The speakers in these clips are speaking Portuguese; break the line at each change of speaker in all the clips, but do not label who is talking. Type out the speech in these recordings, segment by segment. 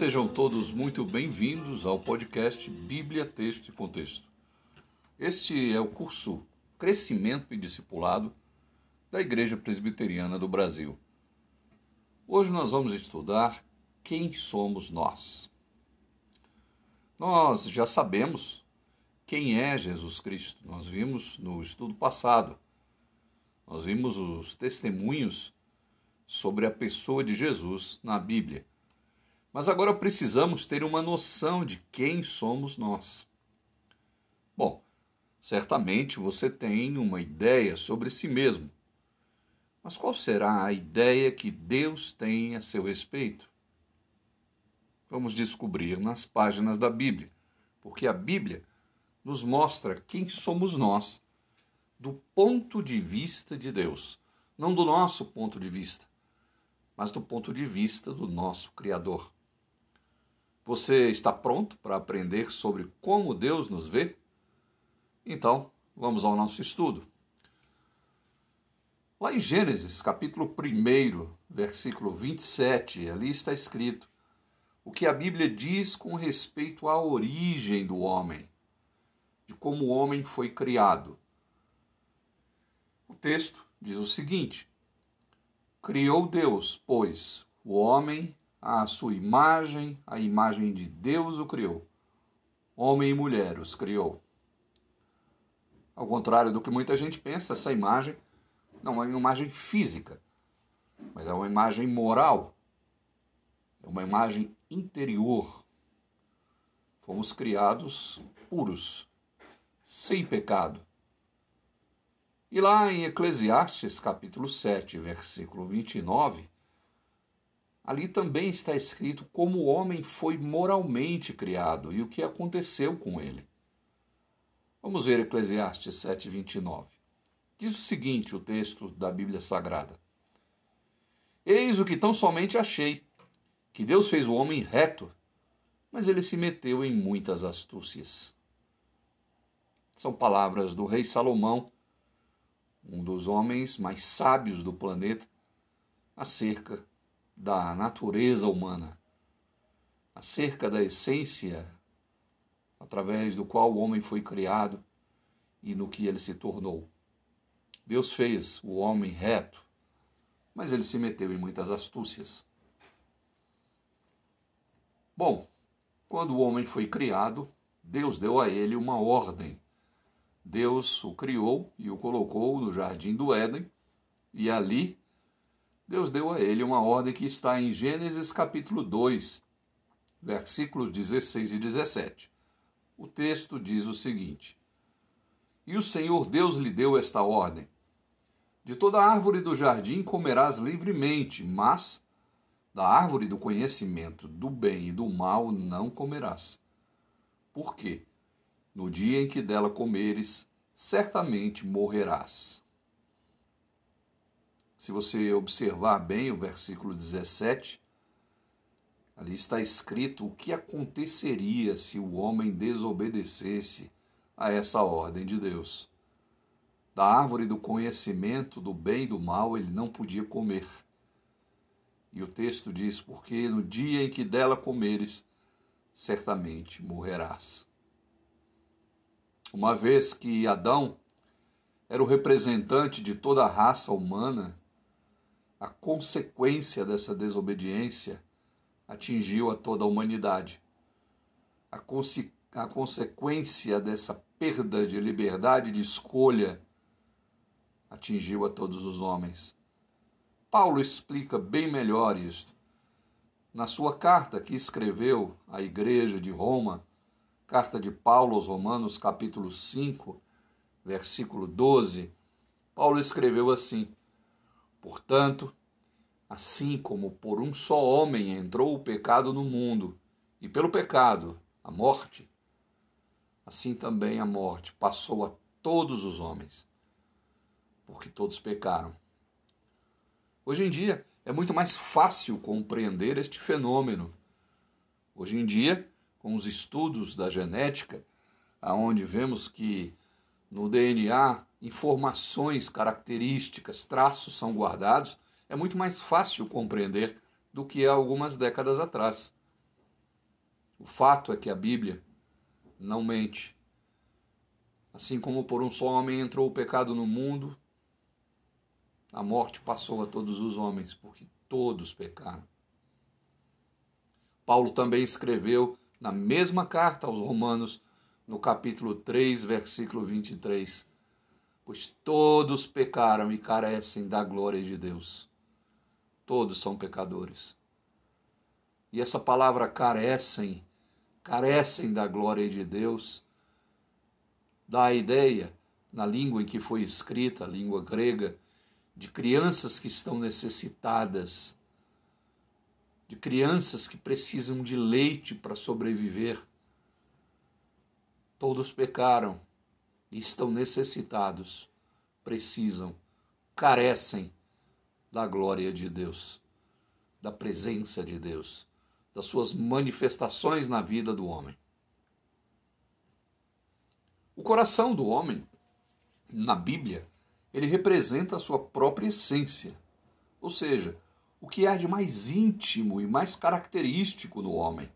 Sejam todos muito bem-vindos ao podcast Bíblia, Texto e Contexto. Este é o curso Crescimento e Discipulado da Igreja Presbiteriana do Brasil. Hoje nós vamos estudar quem somos nós. Nós já sabemos quem é Jesus Cristo. Nós vimos no estudo passado. Nós vimos os testemunhos sobre a pessoa de Jesus na Bíblia. Mas agora precisamos ter uma noção de quem somos nós. Bom, certamente você tem uma ideia sobre si mesmo. Mas qual será a ideia que Deus tem a seu respeito? Vamos descobrir nas páginas da Bíblia, porque a Bíblia nos mostra quem somos nós do ponto de vista de Deus, não do nosso ponto de vista, mas do ponto de vista do nosso Criador. Você está pronto para aprender sobre como Deus nos vê? Então, vamos ao nosso estudo. Lá em Gênesis, capítulo 1, versículo 27, ali está escrito o que a Bíblia diz com respeito à origem do homem, de como o homem foi criado. O texto diz o seguinte: Criou Deus, pois, o homem à sua imagem, a imagem de Deus o criou. Homem e mulher os criou. Ao contrário do que muita gente pensa, essa imagem não é uma imagem física, mas é uma imagem moral, é uma imagem interior. Fomos criados puros, sem pecado. E lá em Eclesiastes, capítulo 7, versículo 29, Ali também está escrito como o homem foi moralmente criado e o que aconteceu com ele. Vamos ver Eclesiastes 7:29. Diz o seguinte, o texto da Bíblia Sagrada: Eis o que tão somente achei, que Deus fez o homem reto, mas ele se meteu em muitas astúcias. São palavras do rei Salomão, um dos homens mais sábios do planeta, acerca da natureza humana, acerca da essência através do qual o homem foi criado e no que ele se tornou. Deus fez o homem reto, mas ele se meteu em muitas astúcias. Bom, quando o homem foi criado, Deus deu a ele uma ordem. Deus o criou e o colocou no jardim do Éden, e ali Deus deu a ele uma ordem que está em Gênesis capítulo 2, versículos 16 e 17. O texto diz o seguinte: E o Senhor Deus lhe deu esta ordem: De toda árvore do jardim comerás livremente, mas da árvore do conhecimento do bem e do mal não comerás. Por quê? No dia em que dela comeres, certamente morrerás. Se você observar bem o versículo 17, ali está escrito o que aconteceria se o homem desobedecesse a essa ordem de Deus. Da árvore do conhecimento do bem e do mal ele não podia comer. E o texto diz: Porque no dia em que dela comeres, certamente morrerás. Uma vez que Adão era o representante de toda a raça humana, a consequência dessa desobediência atingiu a toda a humanidade. A, conse a consequência dessa perda de liberdade de escolha atingiu a todos os homens. Paulo explica bem melhor isto. Na sua carta que escreveu à igreja de Roma, carta de Paulo aos Romanos, capítulo 5, versículo 12, Paulo escreveu assim: Portanto, assim como por um só homem entrou o pecado no mundo, e pelo pecado a morte, assim também a morte passou a todos os homens, porque todos pecaram. Hoje em dia é muito mais fácil compreender este fenômeno. Hoje em dia, com os estudos da genética, aonde vemos que no DNA informações, características, traços são guardados, é muito mais fácil compreender do que há algumas décadas atrás. O fato é que a Bíblia não mente. Assim como por um só homem entrou o pecado no mundo, a morte passou a todos os homens, porque todos pecaram. Paulo também escreveu na mesma carta aos Romanos, no capítulo 3, versículo 23: Pois todos pecaram e carecem da glória de Deus. Todos são pecadores. E essa palavra carecem, carecem da glória de Deus, dá a ideia, na língua em que foi escrita, a língua grega, de crianças que estão necessitadas, de crianças que precisam de leite para sobreviver. Todos pecaram estão necessitados, precisam, carecem da glória de Deus, da presença de Deus, das suas manifestações na vida do homem. O coração do homem, na Bíblia, ele representa a sua própria essência, ou seja, o que há de mais íntimo e mais característico no homem.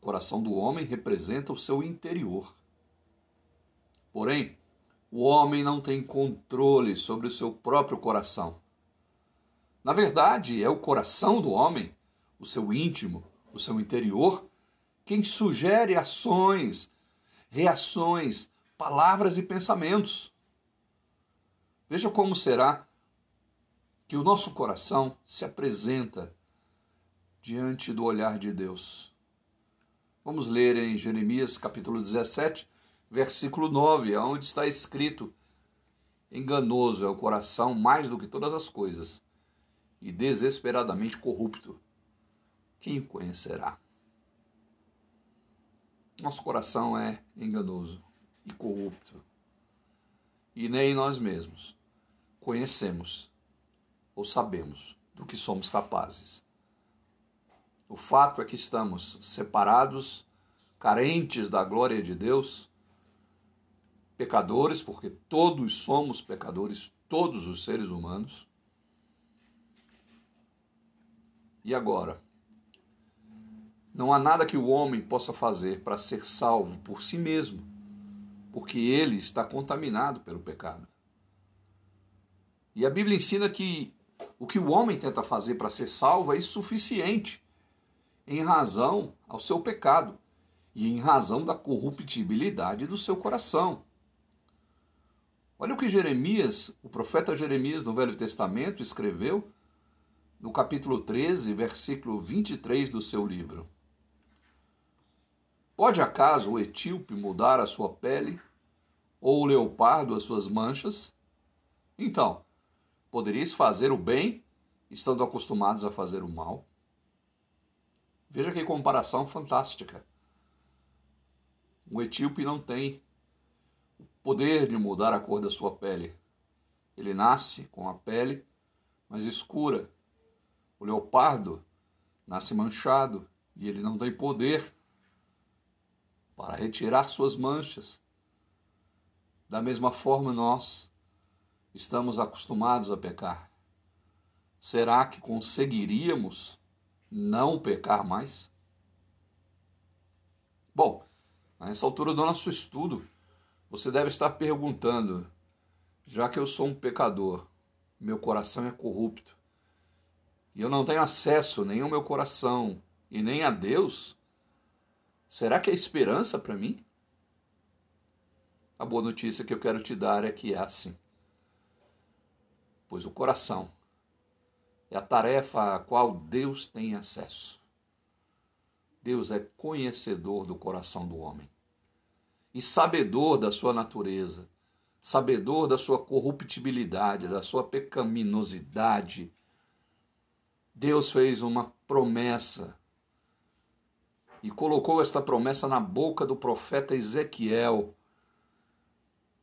O coração do homem representa o seu interior. Porém, o homem não tem controle sobre o seu próprio coração. Na verdade, é o coração do homem, o seu íntimo, o seu interior, quem sugere ações, reações, palavras e pensamentos. Veja como será que o nosso coração se apresenta diante do olhar de Deus. Vamos ler em Jeremias capítulo 17, versículo 9, onde está escrito: Enganoso é o coração mais do que todas as coisas, e desesperadamente corrupto. Quem o conhecerá? Nosso coração é enganoso e corrupto. E nem nós mesmos conhecemos ou sabemos do que somos capazes. O fato é que estamos separados, carentes da glória de Deus, pecadores, porque todos somos pecadores, todos os seres humanos. E agora? Não há nada que o homem possa fazer para ser salvo por si mesmo porque ele está contaminado pelo pecado. E a Bíblia ensina que o que o homem tenta fazer para ser salvo é insuficiente em razão ao seu pecado e em razão da corruptibilidade do seu coração. Olha o que Jeremias, o profeta Jeremias no Velho Testamento, escreveu no capítulo 13, versículo 23 do seu livro. Pode acaso o etíope mudar a sua pele, ou o leopardo as suas manchas? Então, poderíeis fazer o bem, estando acostumados a fazer o mal? Veja que comparação fantástica. O etíope não tem poder de mudar a cor da sua pele. Ele nasce com a pele mais escura. O leopardo nasce manchado e ele não tem poder para retirar suas manchas. Da mesma forma, nós estamos acostumados a pecar. Será que conseguiríamos não pecar mais? Bom, nessa altura do nosso estudo, você deve estar perguntando: já que eu sou um pecador, meu coração é corrupto, e eu não tenho acesso nem ao meu coração e nem a Deus, Será que é esperança para mim? A boa notícia que eu quero te dar é que é assim. Pois o coração é a tarefa a qual Deus tem acesso. Deus é conhecedor do coração do homem e sabedor da sua natureza, sabedor da sua corruptibilidade, da sua pecaminosidade. Deus fez uma promessa e colocou esta promessa na boca do profeta Ezequiel.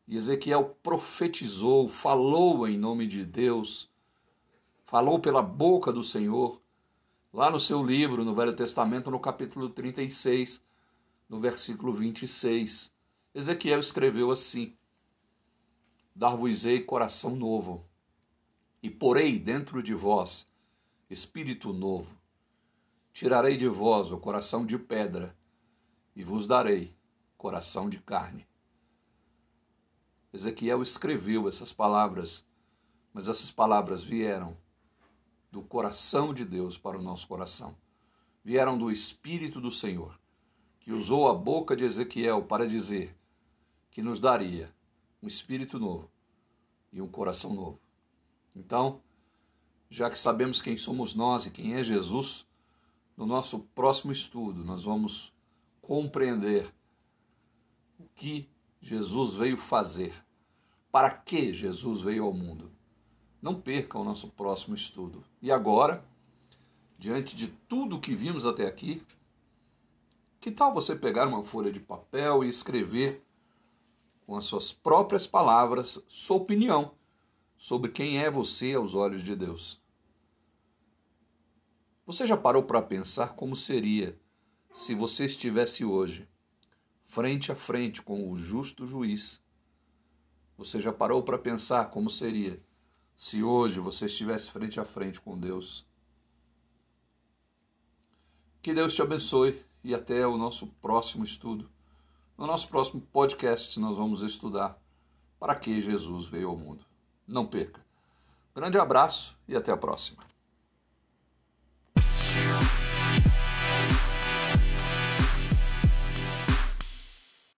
E Ezequiel profetizou, falou em nome de Deus, falou pela boca do Senhor, lá no seu livro, no Velho Testamento, no capítulo 36, no versículo 26. Ezequiel escreveu assim: Dar-vos-ei coração novo, e porei dentro de vós espírito novo. Tirarei de vós o coração de pedra e vos darei coração de carne. Ezequiel escreveu essas palavras, mas essas palavras vieram do coração de Deus para o nosso coração. Vieram do Espírito do Senhor, que usou a boca de Ezequiel para dizer que nos daria um espírito novo e um coração novo. Então, já que sabemos quem somos nós e quem é Jesus, no nosso próximo estudo nós vamos compreender o que Jesus veio fazer, para que Jesus veio ao mundo. Não perca o nosso próximo estudo. E agora, diante de tudo que vimos até aqui, que tal você pegar uma folha de papel e escrever com as suas próprias palavras sua opinião sobre quem é você aos olhos de Deus? Você já parou para pensar como seria se você estivesse hoje frente a frente com o justo juiz? Você já parou para pensar como seria se hoje você estivesse frente a frente com Deus? Que Deus te abençoe e até o nosso próximo estudo. No nosso próximo podcast, nós vamos estudar para que Jesus veio ao mundo. Não perca. Grande abraço e até a próxima.